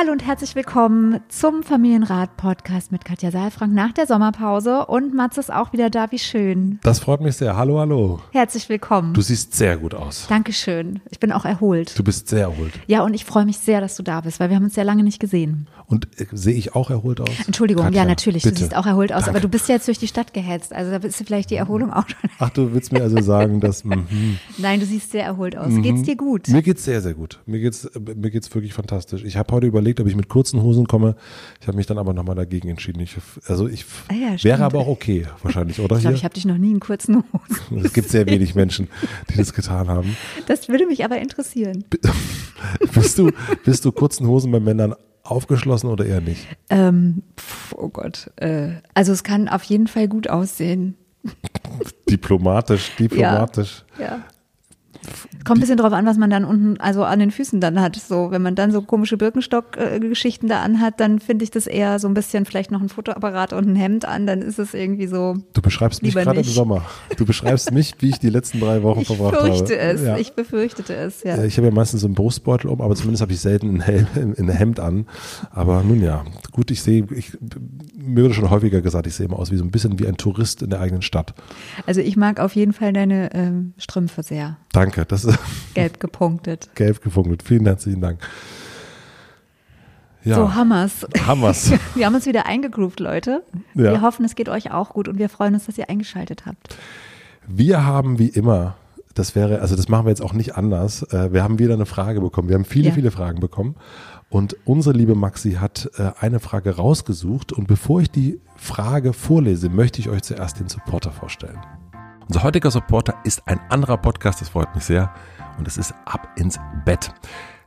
Hallo und herzlich willkommen zum Familienrat-Podcast mit Katja Saalfrank nach der Sommerpause. Und Mats ist auch wieder da, wie schön. Das freut mich sehr. Hallo, hallo. Herzlich willkommen. Du siehst sehr gut aus. Dankeschön. Ich bin auch erholt. Du bist sehr erholt. Ja, und ich freue mich sehr, dass du da bist, weil wir haben uns sehr lange nicht gesehen. Und äh, sehe ich auch erholt aus? Entschuldigung, Katja, ja, natürlich. bitte. Du siehst auch erholt aus, Danke. aber du bist ja jetzt durch die Stadt gehetzt. Also da bist du vielleicht die Erholung auch schon. Ach, du willst mir also sagen, dass mhm. Nein, du siehst sehr erholt aus. Geht's dir gut? mir geht's sehr, sehr gut. Mir geht's, äh, mir geht's wirklich fantastisch. Ich habe heute überlegt, ob ich mit kurzen Hosen komme. Ich habe mich dann aber nochmal dagegen entschieden. Ich, also ich Ah ja, wäre aber auch okay, wahrscheinlich, oder? Ich glaube, ich habe dich noch nie in kurzen Hosen. es gibt sehr wenig Menschen, die das getan haben. Das würde mich aber interessieren. Bist du, bist du kurzen Hosen bei Männern aufgeschlossen oder eher nicht? Ähm, pf, oh Gott. Äh, also es kann auf jeden Fall gut aussehen. Diplomatisch, diplomatisch. Ja. Kommt ein bisschen drauf an, was man dann unten, also an den Füßen dann hat. So, wenn man dann so komische Birkenstock-Geschichten da anhat, dann finde ich das eher so ein bisschen vielleicht noch ein Fotoapparat und ein Hemd an, dann ist es irgendwie so. Du beschreibst mich gerade im. Sommer. Du beschreibst mich, wie ich die letzten drei Wochen Ich verbracht habe. fürchte es. Ja. Ich befürchtete es, ja. Ich habe ja meistens so einen Brustbeutel um, aber zumindest habe ich selten ein, Hel ein ein Hemd an. Aber nun ja, gut, ich sehe, ich, mir wurde schon häufiger gesagt, ich sehe immer aus wie so ein bisschen wie ein Tourist in der eigenen Stadt. Also ich mag auf jeden Fall deine ähm, Strümpfe sehr. Danke, das ist Gelb gepunktet. gelb gefunkelt. Vielen herzlichen Dank. Ja, So, Hammers. Hammers. Wir haben uns wieder eingegroovt, Leute. Ja. Wir hoffen, es geht euch auch gut und wir freuen uns, dass ihr eingeschaltet habt. Wir haben wie immer, das wäre, also das machen wir jetzt auch nicht anders, äh, wir haben wieder eine Frage bekommen. Wir haben viele, Ja. viele Fragen bekommen. Und unsere liebe Maxi hat äh, eine Frage rausgesucht. Und bevor ich die Frage vorlese, möchte ich euch zuerst den Supporter vorstellen. Unser heutiger Supporter ist ein anderer Podcast, das freut mich sehr. Und es ist Ab ins Bett.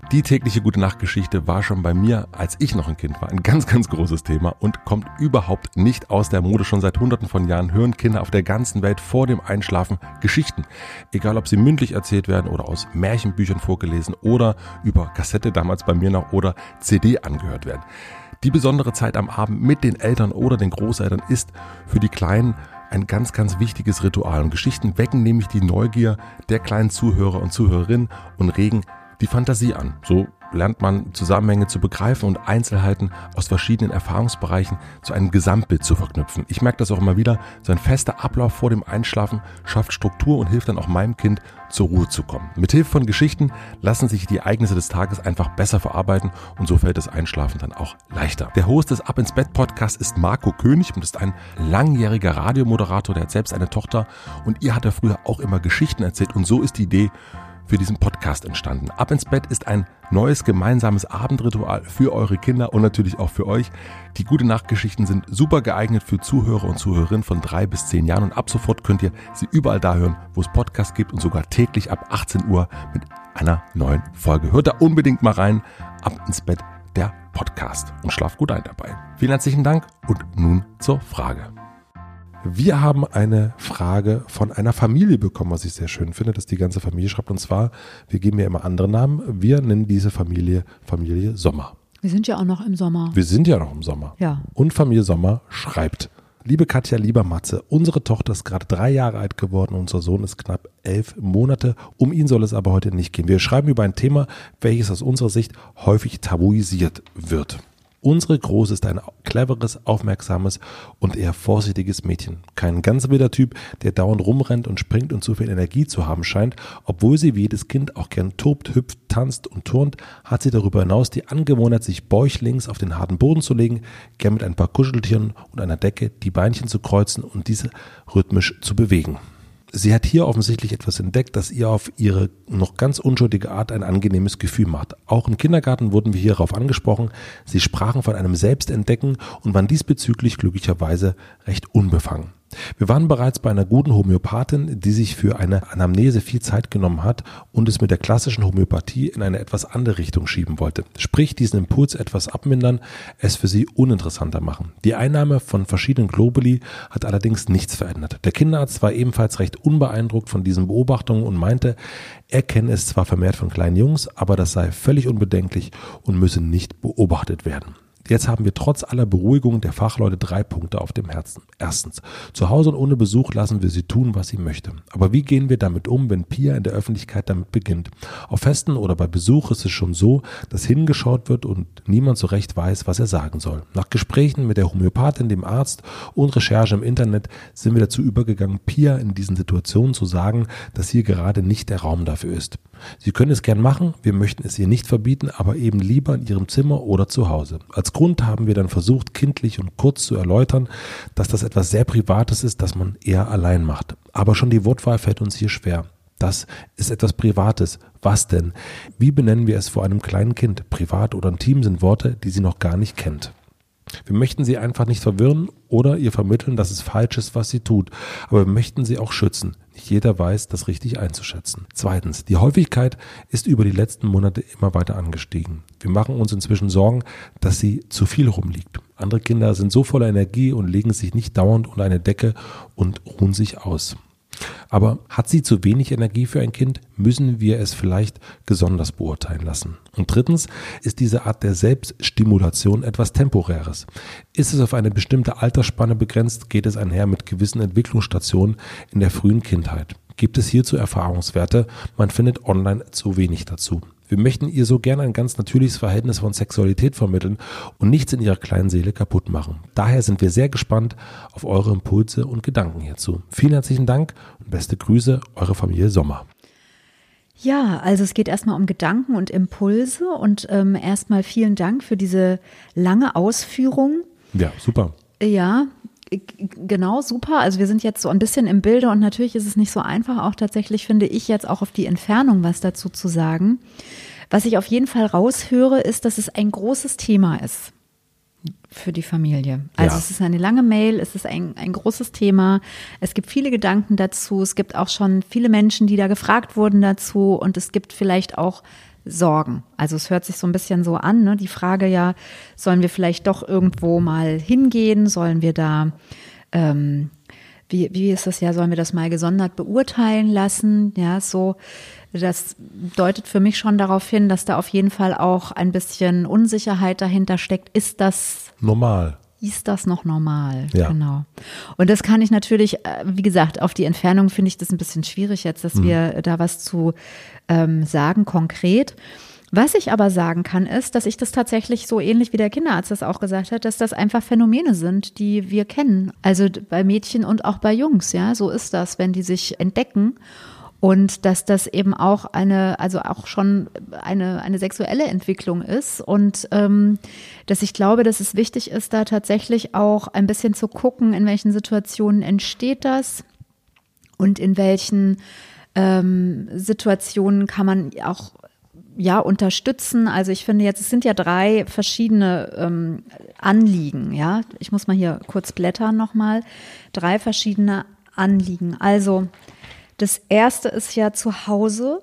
Die tägliche gute Nachtgeschichte war schon bei mir, als ich noch ein Kind war, ein ganz, ganz großes Thema und kommt überhaupt nicht aus der Mode. Schon seit hunderten von Jahren hören Kinder auf der ganzen Welt vor dem Einschlafen Geschichten. Egal, ob sie mündlich erzählt werden oder aus Märchenbüchern vorgelesen oder über Kassette damals bei mir noch oder CD angehört werden. Die besondere Zeit am Abend mit den Eltern oder den Großeltern ist für die Kleinen ein ganz, ganz wichtiges Ritual. Und Geschichten wecken nämlich die Neugier der kleinen Zuhörer und Zuhörerinnen und regen die Fantasie an. So lernt man Zusammenhänge zu begreifen und Einzelheiten aus verschiedenen Erfahrungsbereichen zu einem Gesamtbild zu verknüpfen. Ich merke das auch immer wieder, so ein fester Ablauf vor dem Einschlafen schafft Struktur und hilft dann auch meinem Kind zur Ruhe zu kommen. Mit Hilfe von Geschichten lassen sich die Ereignisse des Tages einfach besser verarbeiten und so fällt das Einschlafen dann auch leichter. Der Host des Ab ins Bett Podcasts ist Marco König und ist ein langjähriger Radiomoderator, der hat selbst eine Tochter und ihr hat er früher auch immer Geschichten erzählt und so ist die Idee für diesen Podcast entstanden. Ab ins Bett ist ein neues gemeinsames Abendritual für eure Kinder und natürlich auch für euch. Die gute Nachtgeschichten sind super geeignet für Zuhörer und Zuhörerinnen von drei bis zehn Jahren und ab sofort könnt ihr sie überall da hören, wo es Podcasts gibt und sogar täglich ab 18 Uhr mit einer neuen Folge. Hört da unbedingt mal rein. Ab ins Bett der Podcast und schlaft gut ein dabei. Vielen herzlichen Dank und nun zur Frage. Wir haben eine Frage von einer Familie bekommen, was ich sehr schön finde, dass die ganze Familie schreibt. Und zwar, wir geben ja immer andere Namen. Wir nennen diese Familie Familie Sommer. Wir sind ja auch noch im Sommer. Wir sind ja noch im Sommer. Ja. Und Familie Sommer schreibt. Liebe Katja, lieber Matze, unsere Tochter ist gerade drei Jahre alt geworden, unser Sohn ist knapp elf Monate. Um ihn soll es aber heute nicht gehen. Wir schreiben über ein Thema, welches aus unserer Sicht häufig tabuisiert wird. Unsere Große ist ein cleveres, aufmerksames und eher vorsichtiges Mädchen. Kein ganz wilder Typ, der dauernd rumrennt und springt und zu viel Energie zu haben scheint. Obwohl sie wie jedes Kind auch gern tobt, hüpft, tanzt und turnt, hat sie darüber hinaus die Angewohnheit, sich bäuchlings auf den harten Boden zu legen, gern mit ein paar Kuscheltieren und einer Decke die Beinchen zu kreuzen und diese rhythmisch zu bewegen. Sie hat hier offensichtlich etwas entdeckt, das ihr auf ihre noch ganz unschuldige Art ein angenehmes Gefühl macht. Auch im Kindergarten wurden wir hierauf angesprochen. Sie sprachen von einem Selbstentdecken und waren diesbezüglich glücklicherweise recht unbefangen. Wir waren bereits bei einer guten Homöopathin, die sich für eine Anamnese viel Zeit genommen hat und es mit der klassischen Homöopathie in eine etwas andere Richtung schieben wollte. Sprich, diesen Impuls etwas abmindern, es für sie uninteressanter machen. Die Einnahme von verschiedenen Globuli hat allerdings nichts verändert. Der Kinderarzt war ebenfalls recht unbeeindruckt von diesen Beobachtungen und meinte, er kenne es zwar vermehrt von kleinen Jungs, aber das sei völlig unbedenklich und müsse nicht beobachtet werden. Jetzt haben wir trotz aller Beruhigung der Fachleute drei Punkte auf dem Herzen. Erstens, zu Hause und ohne Besuch lassen wir sie tun, was sie möchte. Aber wie gehen wir damit um, wenn Pia in der Öffentlichkeit damit beginnt? Auf Festen oder bei Besuch ist es schon so, dass hingeschaut wird und niemand so recht weiß, was er sagen soll. Nach Gesprächen mit der Homöopathin, dem Arzt und Recherche im Internet sind wir dazu übergegangen, Pia in diesen Situationen zu sagen, dass hier gerade nicht der Raum dafür ist. Sie können es gern machen, wir möchten es ihr nicht verbieten, aber eben lieber in ihrem Zimmer oder zu Hause. Als Grund haben wir dann versucht, kindlich und kurz zu erläutern, dass das etwas sehr Privates ist, das man eher allein macht. Aber schon die Wortwahl fällt uns hier schwer. Das ist etwas Privates. Was denn? Wie benennen wir es vor einem kleinen Kind? Privat oder intim sind Worte, die sie noch gar nicht kennt. Wir möchten sie einfach nicht verwirren oder ihr vermitteln, dass es falsch ist, was sie tut. Aber wir möchten sie auch schützen. Nicht jeder weiß, das richtig einzuschätzen. Zweitens, die Häufigkeit ist über die letzten Monate immer weiter angestiegen. Wir machen uns inzwischen Sorgen, dass sie zu viel rumliegt. Andere Kinder sind so voller Energie und legen sich nicht dauernd unter eine Decke und ruhen sich aus. Aber hat sie zu wenig Energie für ein Kind, müssen wir es vielleicht besonders beurteilen lassen. Und drittens ist diese Art der Selbststimulation etwas Temporäres. Ist es auf eine bestimmte Altersspanne begrenzt, geht es einher mit gewissen Entwicklungsstationen in der frühen Kindheit. Gibt es hierzu Erfahrungswerte? Man findet online zu wenig dazu. Wir möchten ihr so gerne ein ganz natürliches Verhältnis von Sexualität vermitteln und nichts in ihrer kleinen Seele kaputt machen. Daher sind wir sehr gespannt auf eure Impulse und Gedanken hierzu. Vielen herzlichen Dank und beste Grüße, eure Familie Sommer. Ja, also es geht erstmal um Gedanken und Impulse und ähm, erstmal vielen Dank für diese lange Ausführung. Ja, super. Ja, Genau, super. Also wir sind jetzt so ein bisschen im Bilde und natürlich ist es nicht so einfach, auch tatsächlich finde ich jetzt auch auf die Entfernung was dazu zu sagen. Was ich auf jeden Fall raushöre, ist, dass es ein großes Thema ist für die Familie. Also ja. es ist eine lange Mail, es ist ein, ein großes Thema. Es gibt viele Gedanken dazu. Es gibt auch schon viele Menschen, die da gefragt wurden dazu. Und es gibt vielleicht auch Sorgen. Also es hört sich so ein bisschen so an, ne? die Frage ja, sollen wir vielleicht doch irgendwo mal hingehen? Sollen wir da, ähm, wie, wie ist das ja, sollen wir das mal gesondert beurteilen lassen? Ja, so, das deutet für mich schon darauf hin, dass da auf jeden Fall auch ein bisschen Unsicherheit dahinter steckt. Ist das normal? Ist das noch normal? Ja. Genau. Und das kann ich natürlich, äh, wie gesagt, auf die Entfernung finde ich das ein bisschen schwierig jetzt, dass mhm. wir da was zu ähm, sagen konkret. Was ich aber sagen kann, ist, dass ich das tatsächlich so ähnlich wie der Kinderarzt das auch gesagt hat, dass das einfach Phänomene sind, die wir kennen. Also bei Mädchen und auch bei Jungs, ja, so ist das, wenn die sich entdecken und dass das eben auch eine, also auch schon eine, eine sexuelle Entwicklung ist und ähm, dass ich glaube, dass es wichtig ist, da tatsächlich auch ein bisschen zu gucken, in welchen Situationen entsteht das und in welchen ähm, Situationen kann man auch ja unterstützen. Also ich finde jetzt, es sind ja drei verschiedene ähm, Anliegen. Ja, ich muss mal hier kurz blättern nochmal. Drei verschiedene Anliegen. Also das erste ist ja zu Hause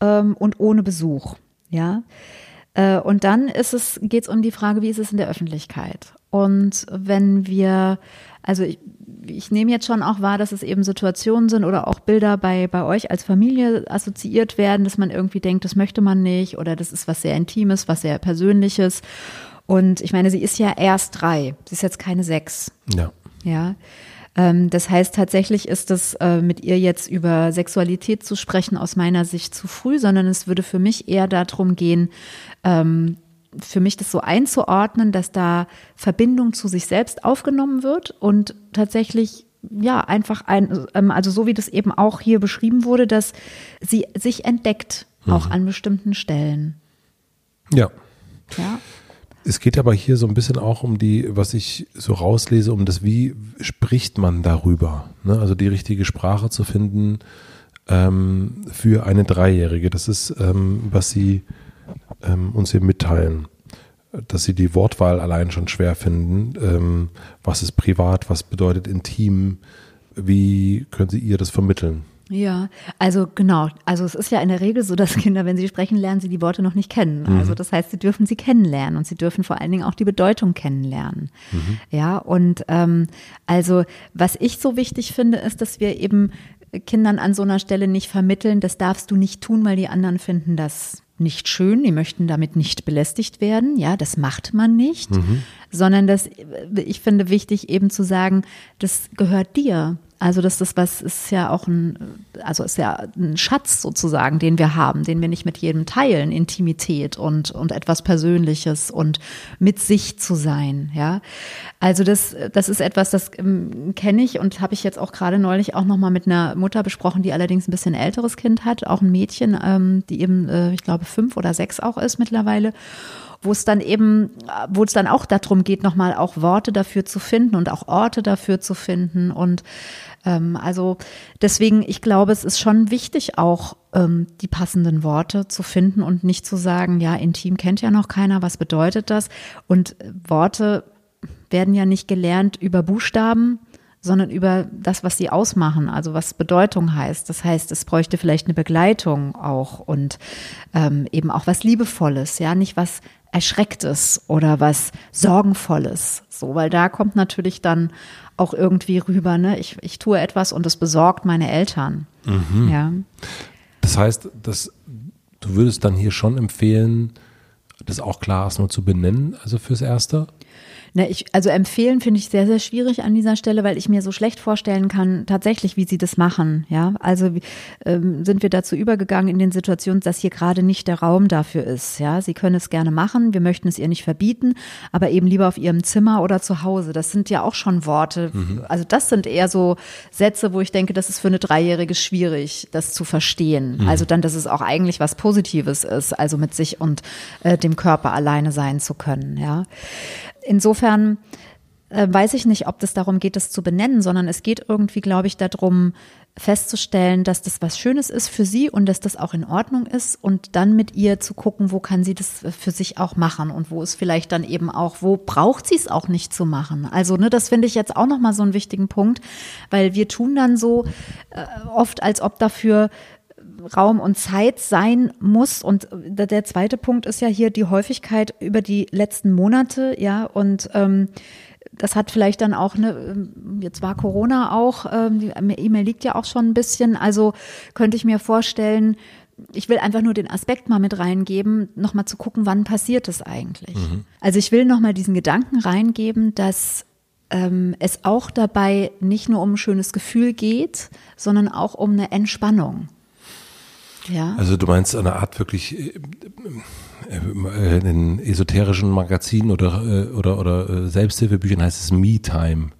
ähm, und ohne Besuch. Ja. Äh, und dann ist es, geht es um die Frage, wie ist es in der Öffentlichkeit? Und wenn wir, also ich, ich nehme jetzt schon auch wahr, dass es eben Situationen sind oder auch Bilder bei, bei euch als Familie assoziiert werden, dass man irgendwie denkt, das möchte man nicht oder das ist was sehr Intimes, was sehr Persönliches. Und ich meine, sie ist ja erst drei. Sie ist jetzt keine sechs. Ja. Ja. Ähm, das heißt, tatsächlich ist es äh, mit ihr jetzt über Sexualität zu sprechen aus meiner Sicht zu früh, sondern es würde für mich eher darum gehen, ähm, für mich das so einzuordnen, dass da Verbindung zu sich selbst aufgenommen wird und tatsächlich ja, einfach ein, ähm, also so wie das eben auch hier beschrieben wurde, dass sie sich entdeckt, auch mhm. an bestimmten Stellen. Ja. Ja. Es geht aber hier so ein bisschen auch um die, was ich so rauslese, um das, wie spricht man darüber? Ne? Also die richtige Sprache zu finden ähm, für eine Dreijährige. Das ist, ähm, was Sie ähm, uns hier mitteilen dass sie die Wortwahl allein schon schwer finden. Ähm, was ist privat, was bedeutet intim? Wie können Sie ihr das vermitteln? Ja, also genau. Also es ist ja in der Regel so, dass Kinder, wenn sie sprechen, lernen sie die Worte noch nicht kennen. Mhm. Also das heißt, sie dürfen sie kennenlernen und sie dürfen vor allen Dingen auch die Bedeutung kennenlernen. Mhm. Ja, und ähm, also was ich so wichtig finde, ist, dass wir eben Kindern an so einer Stelle nicht vermitteln, das darfst du nicht tun, weil die anderen finden das nicht schön, die möchten damit nicht belästigt werden. Ja, das macht man nicht, mhm. sondern das, ich finde wichtig eben zu sagen, das gehört dir. Also das ist was ist ja auch ein, also ist ja ein Schatz sozusagen, den wir haben, den wir nicht mit jedem teilen, Intimität und und etwas Persönliches und mit sich zu sein, ja. Also das das ist etwas, das ähm, kenne ich und habe ich jetzt auch gerade neulich auch noch mal mit einer Mutter besprochen, die allerdings ein bisschen älteres Kind hat, auch ein Mädchen, ähm, die eben, äh, ich glaube fünf oder sechs auch ist mittlerweile wo es dann eben, wo es dann auch darum geht, nochmal auch Worte dafür zu finden und auch Orte dafür zu finden und ähm, also deswegen, ich glaube, es ist schon wichtig, auch ähm, die passenden Worte zu finden und nicht zu sagen, ja, intim kennt ja noch keiner, was bedeutet das? Und äh, Worte werden ja nicht gelernt über Buchstaben, sondern über das, was sie ausmachen, also was Bedeutung heißt. Das heißt, es bräuchte vielleicht eine Begleitung auch und ähm, eben auch was Liebevolles, ja, nicht was Erschrecktes oder was Sorgenvolles. So, weil da kommt natürlich dann auch irgendwie rüber, ne? Ich, ich tue etwas und es besorgt meine Eltern. Mhm. Ja. Das heißt, dass du würdest dann hier schon empfehlen, das auch klar erstmal zu benennen, also fürs Erste? Ne, ich, also empfehlen finde ich sehr, sehr schwierig an dieser Stelle, weil ich mir so schlecht vorstellen kann, tatsächlich, wie sie das machen. Ja, also ähm, sind wir dazu übergegangen in den Situationen, dass hier gerade nicht der Raum dafür ist. Ja, sie können es gerne machen, wir möchten es ihr nicht verbieten, aber eben lieber auf ihrem Zimmer oder zu Hause. Das sind ja auch schon Worte. Mhm. Also das sind eher so Sätze, wo ich denke, das ist für eine Dreijährige schwierig, das zu verstehen. Mhm. Also dann, dass es auch eigentlich was Positives ist, also mit sich und äh, dem Körper alleine sein zu können. Ja insofern äh, weiß ich nicht, ob das darum geht, das zu benennen, sondern es geht irgendwie, glaube ich, darum, festzustellen, dass das was Schönes ist für sie und dass das auch in Ordnung ist und dann mit ihr zu gucken, wo kann sie das für sich auch machen und wo ist vielleicht dann eben auch, wo braucht sie es auch nicht zu machen. Also, ne, das finde ich jetzt auch nochmal so einen wichtigen Punkt, weil wir tun dann so äh, oft, als ob dafür Raum und Zeit sein muss. Und der zweite Punkt ist ja hier die Häufigkeit über die letzten Monate, ja, und ähm, das hat vielleicht dann auch eine, ähm, jetzt war Corona auch, ähm, die E-Mail liegt ja auch schon ein bisschen, also könnte ich mir vorstellen, ich will einfach nur den Aspekt mal mit reingeben, nochmal zu gucken, wann passiert es eigentlich. Mhm. Also ich will nochmal diesen Gedanken reingeben, dass ähm, es auch dabei nicht nur um ein schönes Gefühl geht, sondern auch um eine Entspannung. Ja. Also du meinst eine Art wirklich äh, äh, in esoterischen Magazinen oder äh, oder oder Selbsthilfebüchern heißt es Me-Time.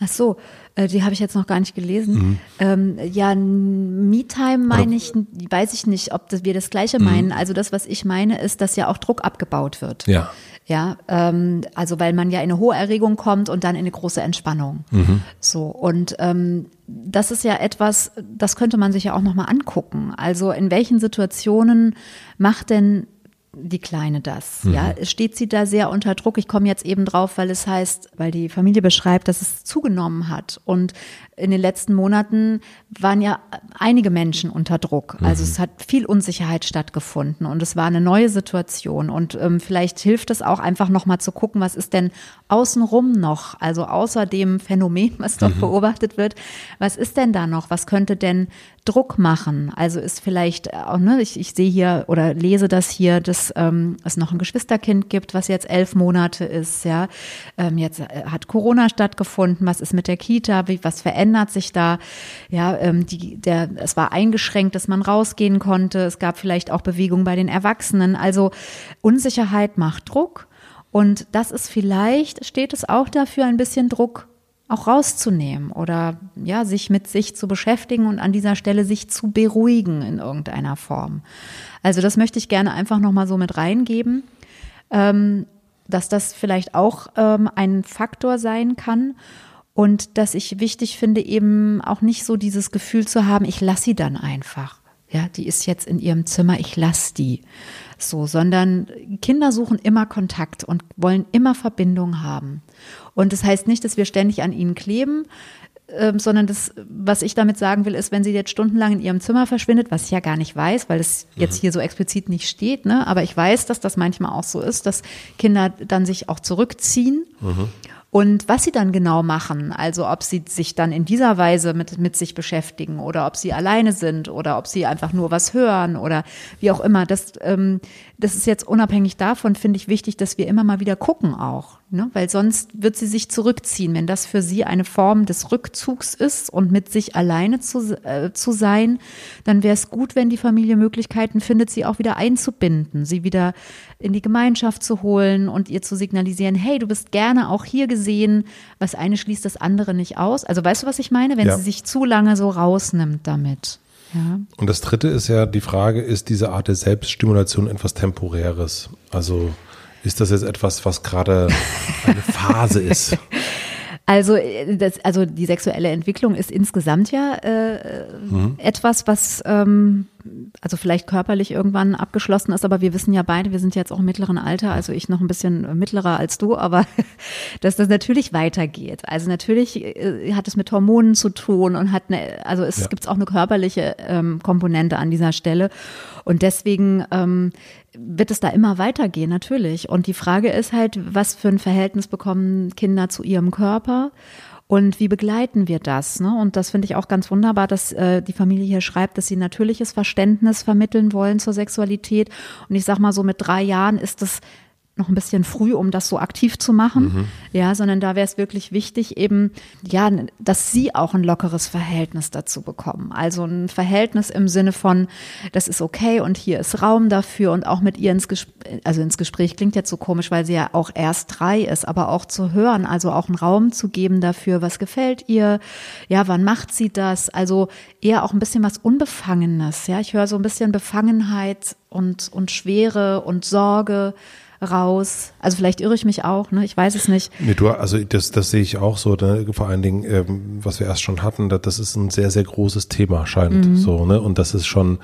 Ach so, die habe ich jetzt noch gar nicht gelesen. Mhm. Ähm, ja, Me-Time meine ich, weiß ich nicht, ob das, wir das Gleiche mhm. meinen. Also das, was ich meine, ist, dass ja auch Druck abgebaut wird. Ja. Ja, ähm, also weil man ja in eine hohe Erregung kommt und dann in eine große Entspannung. Mhm. So und ähm, das ist ja etwas, das könnte man sich ja auch noch mal angucken. Also in welchen Situationen macht denn die Kleine das? Mhm. Ja, steht sie da sehr unter Druck? Ich komme jetzt eben drauf, weil es heißt, weil die Familie beschreibt, dass es zugenommen hat. Und in den letzten Monaten waren ja einige Menschen unter Druck. Also mhm. es hat viel Unsicherheit stattgefunden und es war eine neue Situation. Und ähm, vielleicht hilft es auch einfach nochmal zu gucken, was ist denn außenrum noch? Also außer dem Phänomen, was dort mhm. beobachtet wird, was ist denn da noch? Was könnte denn Druck machen. Also ist vielleicht auch, ne, ich, ich sehe hier oder lese das hier, dass ähm, es noch ein Geschwisterkind gibt, was jetzt elf Monate ist, ja. Ähm, jetzt äh, hat Corona stattgefunden, was ist mit der Kita, wie, was verändert sich da? Ja, ähm, die, der, es war eingeschränkt, dass man rausgehen konnte. Es gab vielleicht auch Bewegung bei den Erwachsenen. Also Unsicherheit macht Druck. Und das ist vielleicht, steht es auch dafür, ein bisschen Druck auch rauszunehmen oder ja, sich mit sich zu beschäftigen und an dieser Stelle sich zu beruhigen in irgendeiner Form. Also das möchte ich gerne einfach nochmal so mit reingeben, ähm, dass das vielleicht auch ähm, ein Faktor sein kann und dass ich wichtig finde, eben auch nicht so dieses Gefühl zu haben, ich lasse sie dann einfach. Ja, die ist jetzt in ihrem Zimmer, ich lasse die. So, sondern Kinder suchen immer Kontakt und wollen immer Verbindung haben. Und das heißt nicht, dass wir ständig an ihnen kleben, ähm, sondern das, was ich damit sagen will, ist, wenn sie jetzt stundenlang in ihrem Zimmer verschwindet, was ich ja gar nicht weiß, weil es jetzt mhm. hier so explizit nicht steht, ne? aber ich weiß, dass das manchmal auch so ist, dass Kinder dann sich auch zurückziehen. Mhm. Und was sie dann genau machen, also ob sie sich dann in dieser Weise mit, mit sich beschäftigen oder ob sie alleine sind oder ob sie einfach nur was hören oder wie auch immer, das, ähm, das ist jetzt unabhängig davon, finde ich wichtig, dass wir immer mal wieder gucken auch. Ne? Weil sonst wird sie sich zurückziehen. Wenn das für sie eine Form des Rückzugs ist und mit sich alleine zu, äh, zu sein, dann wäre es gut, wenn die Familie Möglichkeiten findet, sie auch wieder einzubinden, sie wieder in die Gemeinschaft zu holen und ihr zu signalisieren, hey, du bist gerne auch hier gesehen. Was eine schließt das andere nicht aus. Also weißt du, was ich meine? Wenn ja. sie sich zu lange so rausnimmt damit. Ja. Und das dritte ist ja die Frage, ist diese Art der Selbststimulation etwas Temporäres? Also ist das jetzt etwas, was gerade eine Phase ist? Also, äh, das, also die sexuelle Entwicklung ist insgesamt ja äh, mhm. etwas, was ähm, also vielleicht körperlich irgendwann abgeschlossen ist, aber wir wissen ja beide, wir sind jetzt auch im mittleren Alter, also ich noch ein bisschen mittlerer als du, aber dass das natürlich weitergeht. Also natürlich äh, hat es mit Hormonen zu tun und hat eine, also es ja. gibt auch eine körperliche ähm, Komponente an dieser Stelle und deswegen ähm, wird es da immer weitergehen, natürlich. Und die Frage ist halt, was für ein Verhältnis bekommen Kinder zu ihrem Körper? Und wie begleiten wir das? Ne? Und das finde ich auch ganz wunderbar, dass äh, die Familie hier schreibt, dass sie natürliches Verständnis vermitteln wollen zur Sexualität. Und ich sag mal so, mit drei Jahren ist das noch ein bisschen früh, um das so aktiv zu machen. Mhm. Ja, sondern da wäre es wirklich wichtig, eben, ja, dass sie auch ein lockeres Verhältnis dazu bekommen. Also ein Verhältnis im Sinne von, das ist okay und hier ist Raum dafür und auch mit ihr ins Gespräch, also ins Gespräch klingt jetzt so komisch, weil sie ja auch erst drei ist, aber auch zu hören, also auch einen Raum zu geben dafür, was gefällt ihr, ja, wann macht sie das? Also eher auch ein bisschen was Unbefangenes, ja. Ich höre so ein bisschen Befangenheit und, und Schwere und Sorge raus. Also vielleicht irre ich mich auch, ne? Ich weiß es nicht. Nee, du, also das, das sehe ich auch so, ne? vor allen Dingen, ähm, was wir erst schon hatten, das ist ein sehr, sehr großes Thema, scheint mhm. so, ne? Und das ist schon,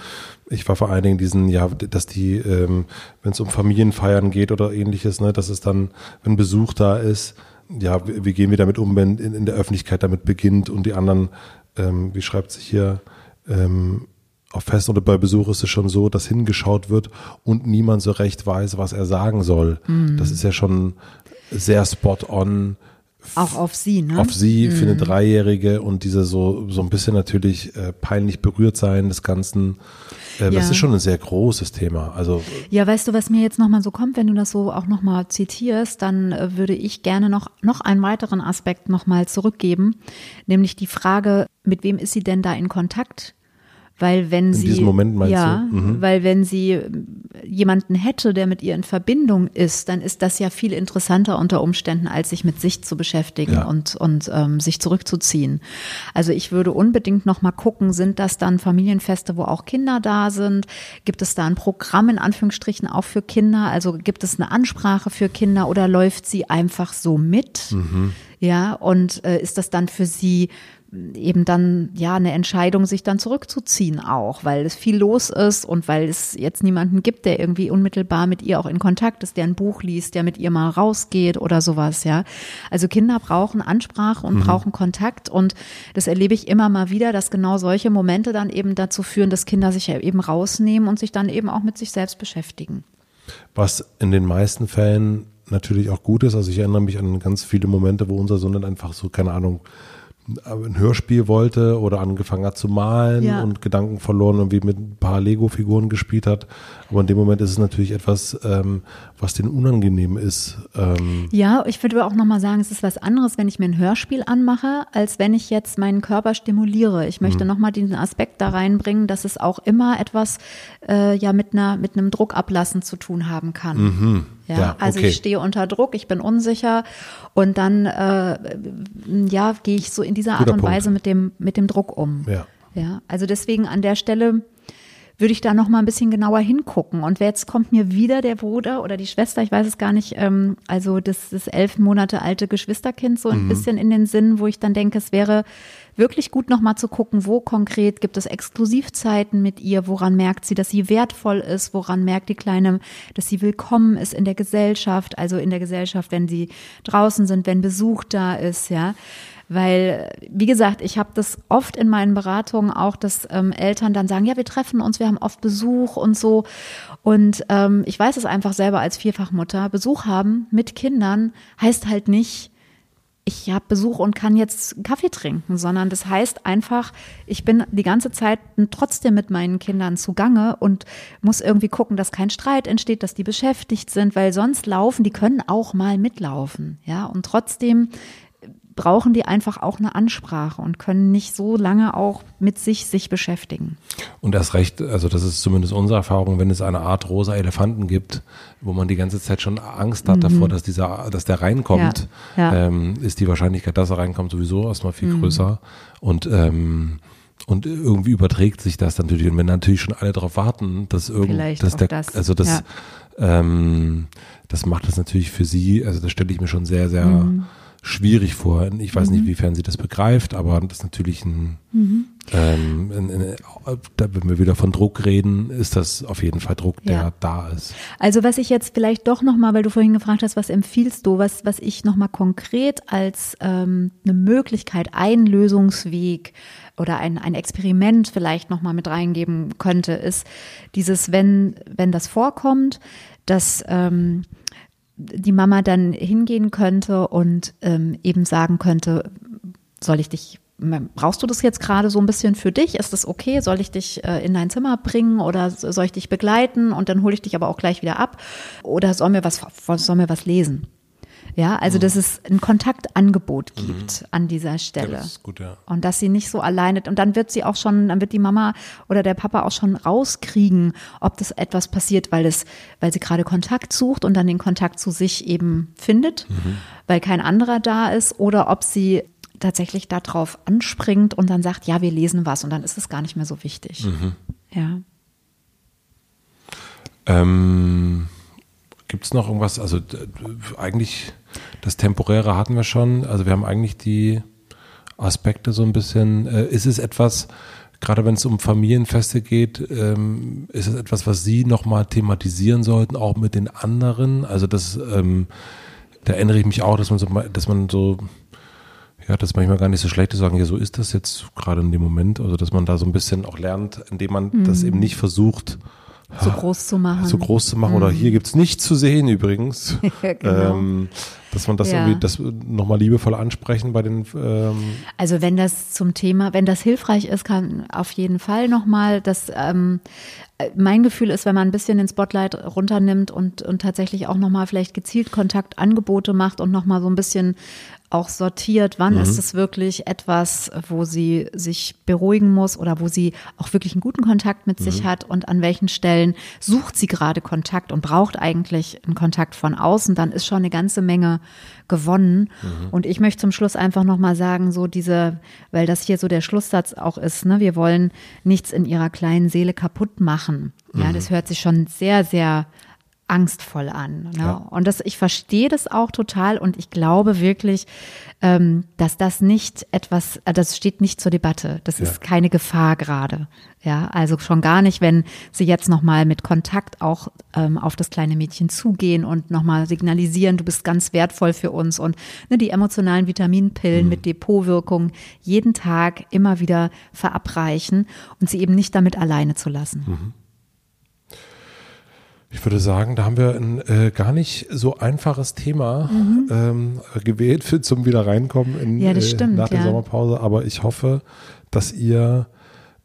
ich war vor allen Dingen diesen, ja, dass die, ähm, wenn es um Familienfeiern geht oder ähnliches, ne, dass es dann, wenn Besuch da ist, ja, wie, wie gehen wir damit um, wenn in, in der Öffentlichkeit damit beginnt und die anderen, ähm, wie schreibt sich hier, ähm, auf Fest oder bei Besuch ist es schon so, dass hingeschaut wird und niemand so recht weiß, was er sagen soll. Mhm. Das ist ja schon sehr spot on. Auch auf sie, ne? Auf sie mhm. für eine Dreijährige und diese so, so ein bisschen natürlich äh, peinlich berührt sein des Ganzen. Äh, ja. Das ist schon ein sehr großes Thema. Also ja, weißt du, was mir jetzt nochmal so kommt, wenn du das so auch nochmal zitierst, dann äh, würde ich gerne noch, noch einen weiteren Aspekt nochmal zurückgeben, nämlich die Frage, mit wem ist sie denn da in Kontakt? Weil wenn in sie, diesem Moment meinst ja, du? Mhm. weil wenn sie jemanden hätte, der mit ihr in Verbindung ist, dann ist das ja viel interessanter unter Umständen, als sich mit sich zu beschäftigen ja. und und ähm, sich zurückzuziehen. Also ich würde unbedingt noch mal gucken, sind das dann Familienfeste, wo auch Kinder da sind? Gibt es da ein Programm in Anführungsstrichen auch für Kinder? Also gibt es eine Ansprache für Kinder oder läuft sie einfach so mit? Mhm. Ja, und äh, ist das dann für sie eben dann ja eine Entscheidung, sich dann zurückzuziehen auch, weil es viel los ist und weil es jetzt niemanden gibt, der irgendwie unmittelbar mit ihr auch in Kontakt ist, der ein Buch liest, der mit ihr mal rausgeht oder sowas, ja. Also Kinder brauchen Ansprache und mhm. brauchen Kontakt und das erlebe ich immer mal wieder, dass genau solche Momente dann eben dazu führen, dass Kinder sich eben rausnehmen und sich dann eben auch mit sich selbst beschäftigen. Was in den meisten Fällen natürlich auch gut ist, also ich erinnere mich an ganz viele Momente, wo unser Sohn dann einfach so, keine Ahnung, ein Hörspiel wollte oder angefangen hat zu malen Ja. und Gedanken verloren und wie mit ein paar Lego-Figuren gespielt hat. Aber in dem Moment ist es natürlich etwas, ähm, was denen unangenehm ist. Ähm, Ja, ich würde auch nochmal sagen, es ist was anderes, wenn ich mir ein Hörspiel anmache, als wenn ich jetzt meinen Körper stimuliere. Ich möchte Mhm. nochmal diesen Aspekt da reinbringen, dass es auch immer etwas äh, ja mit einer mit einem Druckablassen zu tun haben kann. Mhm. Ja, also okay. ich stehe unter Druck, ich bin unsicher und dann äh, ja gehe ich so in dieser Art Guter und Punkt. Weise mit dem mit dem Druck um. Ja. Ja, also deswegen an der Stelle würde ich da noch mal ein bisschen genauer hingucken. Und jetzt kommt mir wieder der Bruder oder die Schwester, ich weiß es gar nicht, ähm, also das, das elf Monate alte Geschwisterkind so ein bisschen in den Sinn, wo ich dann denke, es wäre wirklich gut noch mal zu gucken, wo konkret gibt es Exklusivzeiten mit ihr, woran merkt sie, dass sie wertvoll ist, woran merkt die Kleine, dass sie willkommen ist in der Gesellschaft, also in der Gesellschaft, wenn sie draußen sind, wenn Besuch da ist, ja. Weil, wie gesagt, ich habe das oft in meinen Beratungen auch, dass ähm, Eltern dann sagen, ja, wir treffen uns, wir haben oft Besuch und so. Und ähm, ich weiß es einfach selber als Vierfachmutter, Besuch haben mit Kindern heißt halt nicht, ich habe Besuch und kann jetzt Kaffee trinken, sondern das heißt einfach, ich bin die ganze Zeit trotzdem mit meinen Kindern zugange und muss irgendwie gucken, dass kein Streit entsteht, dass die beschäftigt sind, weil sonst laufen, die können auch mal mitlaufen, ja, und trotzdem brauchen die einfach auch eine Ansprache und können nicht so lange auch mit sich sich beschäftigen. Und erst recht, also das ist zumindest unsere Erfahrung, wenn es eine Art rosa Elefanten gibt, wo man die ganze Zeit schon Angst hat davor, dass dieser, dass der reinkommt, Mhm. Ja, ja. Ähm, ist die Wahrscheinlichkeit, dass er reinkommt, sowieso erstmal viel Mhm. größer. Und ähm, und irgendwie überträgt sich das natürlich. Und wenn natürlich schon alle darauf warten, dass irgend, dass der, das, also das, ja. ähm, das macht das natürlich für sie, also das stelle ich mir schon sehr, sehr Mhm. Schwierig vor. Ich weiß nicht, wiefern sie das begreift, aber das ist natürlich ein, Mhm. ähm, ein, ein, da, wenn wir wieder von Druck reden, ist das auf jeden Fall Druck, der Ja. da ist. Also was ich jetzt vielleicht doch nochmal, weil du vorhin gefragt hast, was empfiehlst du, was, was ich nochmal konkret als ähm, eine Möglichkeit, einen Lösungsweg oder ein, ein Experiment vielleicht nochmal mit reingeben könnte, ist dieses, wenn, wenn das vorkommt, dass ähm, die Mama dann hingehen könnte und ähm, eben sagen könnte, soll ich dich, brauchst du das jetzt gerade so ein bisschen für dich? Ist das okay? Soll ich dich äh, in dein Zimmer bringen oder soll ich dich begleiten und dann hole ich dich aber auch gleich wieder ab? Oder soll mir was, soll mir was lesen? Ja, also dass es ein Kontaktangebot gibt an dieser Stelle. das ist gut, ja. Und dass sie nicht so alleine, und dann wird sie auch schon, dann wird die Mama oder der Papa auch schon rauskriegen, ob das etwas passiert, weil es, weil sie gerade Kontakt sucht und dann den Kontakt zu sich eben findet, weil kein anderer da ist, oder ob sie tatsächlich darauf anspringt und dann sagt, ja, wir lesen was und dann ist es gar nicht mehr so wichtig. Ja. Ähm, Gibt es noch irgendwas? Also eigentlich das Temporäre hatten wir schon. Also wir haben eigentlich die Aspekte so ein bisschen. Äh, ist es etwas, gerade wenn es um Familienfeste geht, ähm, ist es etwas, was Sie nochmal thematisieren sollten, auch mit den anderen? Also das, ähm, da erinnere ich mich auch, dass man so, dass man so ja, das ist manchmal gar nicht so schlecht zu sagen, ja, so ist das jetzt gerade in dem Moment. Also, dass man da so ein bisschen auch lernt, indem man das eben nicht versucht, So groß zu machen. so groß zu machen. Oder hier gibt's nichts zu sehen übrigens. Ja, genau. ähm, dass man das Ja. irgendwie, das nochmal liebevoll ansprechen bei den, ähm, Also wenn das zum Thema, wenn das hilfreich ist, kann auf jeden Fall nochmal, das ähm, äh, mein Gefühl ist, wenn man ein bisschen den Spotlight runternimmt und, und tatsächlich auch nochmal vielleicht gezielt Kontaktangebote macht und nochmal so ein bisschen auch sortiert, wann ist es wirklich etwas, wo sie sich beruhigen muss oder wo sie auch wirklich einen guten Kontakt mit sich hat und an welchen Stellen sucht sie gerade Kontakt und braucht eigentlich einen Kontakt von außen, dann ist schon eine ganze Menge gewonnen. Und ich möchte zum Schluss einfach nochmal sagen, so diese, weil das hier so der Schlusssatz auch ist, ne, wir wollen nichts in ihrer kleinen Seele kaputt machen. Ja, das hört sich schon sehr, sehr angstvoll an. Ne? Ja. Und das, ich verstehe das auch total und ich glaube wirklich, ähm, dass das nicht etwas, äh, das steht nicht zur Debatte. Das Ja. ist keine Gefahr gerade. Ja, also schon gar nicht, wenn sie jetzt nochmal mit Kontakt auch ähm, auf das kleine Mädchen zugehen und nochmal signalisieren, du bist ganz wertvoll für uns und ne, die emotionalen Vitaminpillen mit Depotwirkung jeden Tag immer wieder verabreichen und sie eben nicht damit alleine zu lassen. Ich würde sagen, da haben wir ein äh, gar nicht so einfaches Thema mhm. ähm, gewählt für zum wieder reinkommen in, ja, das stimmt, äh, nach der ja. Sommerpause. Aber ich hoffe, dass ihr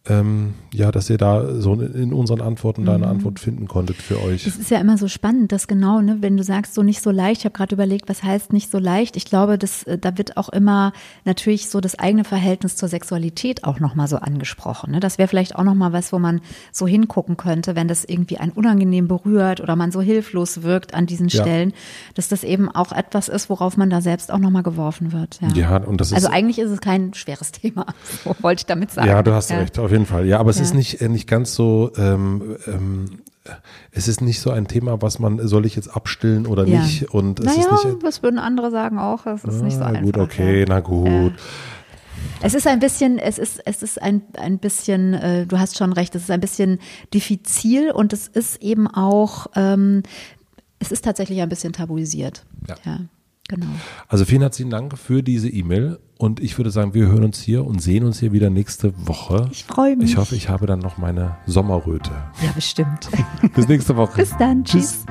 ähm, ja, dass ihr da so in unseren Antworten da eine mhm. Antwort finden konntet für euch. Es ist ja immer so spannend, dass genau, ne, wenn du sagst, so nicht so leicht, ich habe gerade überlegt, was heißt nicht so leicht. Ich glaube, dass, äh, da wird auch immer natürlich so das eigene Verhältnis zur Sexualität auch nochmal so angesprochen. Ne? Das wäre vielleicht auch nochmal was, wo man so hingucken könnte, wenn das irgendwie ein unangenehm berührt oder man so hilflos wirkt an diesen ja. Stellen, dass das eben auch etwas ist, worauf man da selbst auch nochmal geworfen wird. Ja, ja und das ist. Also eigentlich ist es kein schweres Thema, so wollte ich damit sagen. Ja, du hast ja. recht, auf jeden Fall. Ja, aber es ja. ist nicht, äh, nicht ganz so, ähm, ähm, es ist nicht so ein Thema, was man, soll ich jetzt abstillen oder ja. nicht? Und es naja, ist nicht, das würden andere sagen auch, es ist ah, nicht so einfach. Gut, okay, ja. na gut. Es ist ein bisschen, es ist, es ist ein, ein bisschen, äh, du hast schon recht, es ist ein bisschen diffizil und es ist eben auch, ähm, es ist tatsächlich ein bisschen tabuisiert. Ja. ja. Genau. Also vielen herzlichen Dank für diese E-Mail und ich würde sagen, wir hören uns hier und sehen uns hier wieder nächste Woche. Ich freue mich. Ich hoffe, ich habe dann noch meine Sommerröte. Ja, bestimmt. Bis nächste Woche. Bis dann. Tschüss.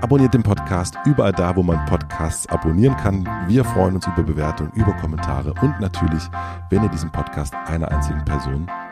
Abonniert den Podcast überall da, wo man Podcasts abonnieren kann. Wir freuen uns über Bewertungen, über Kommentare und natürlich, wenn ihr diesen Podcast einer einzigen Person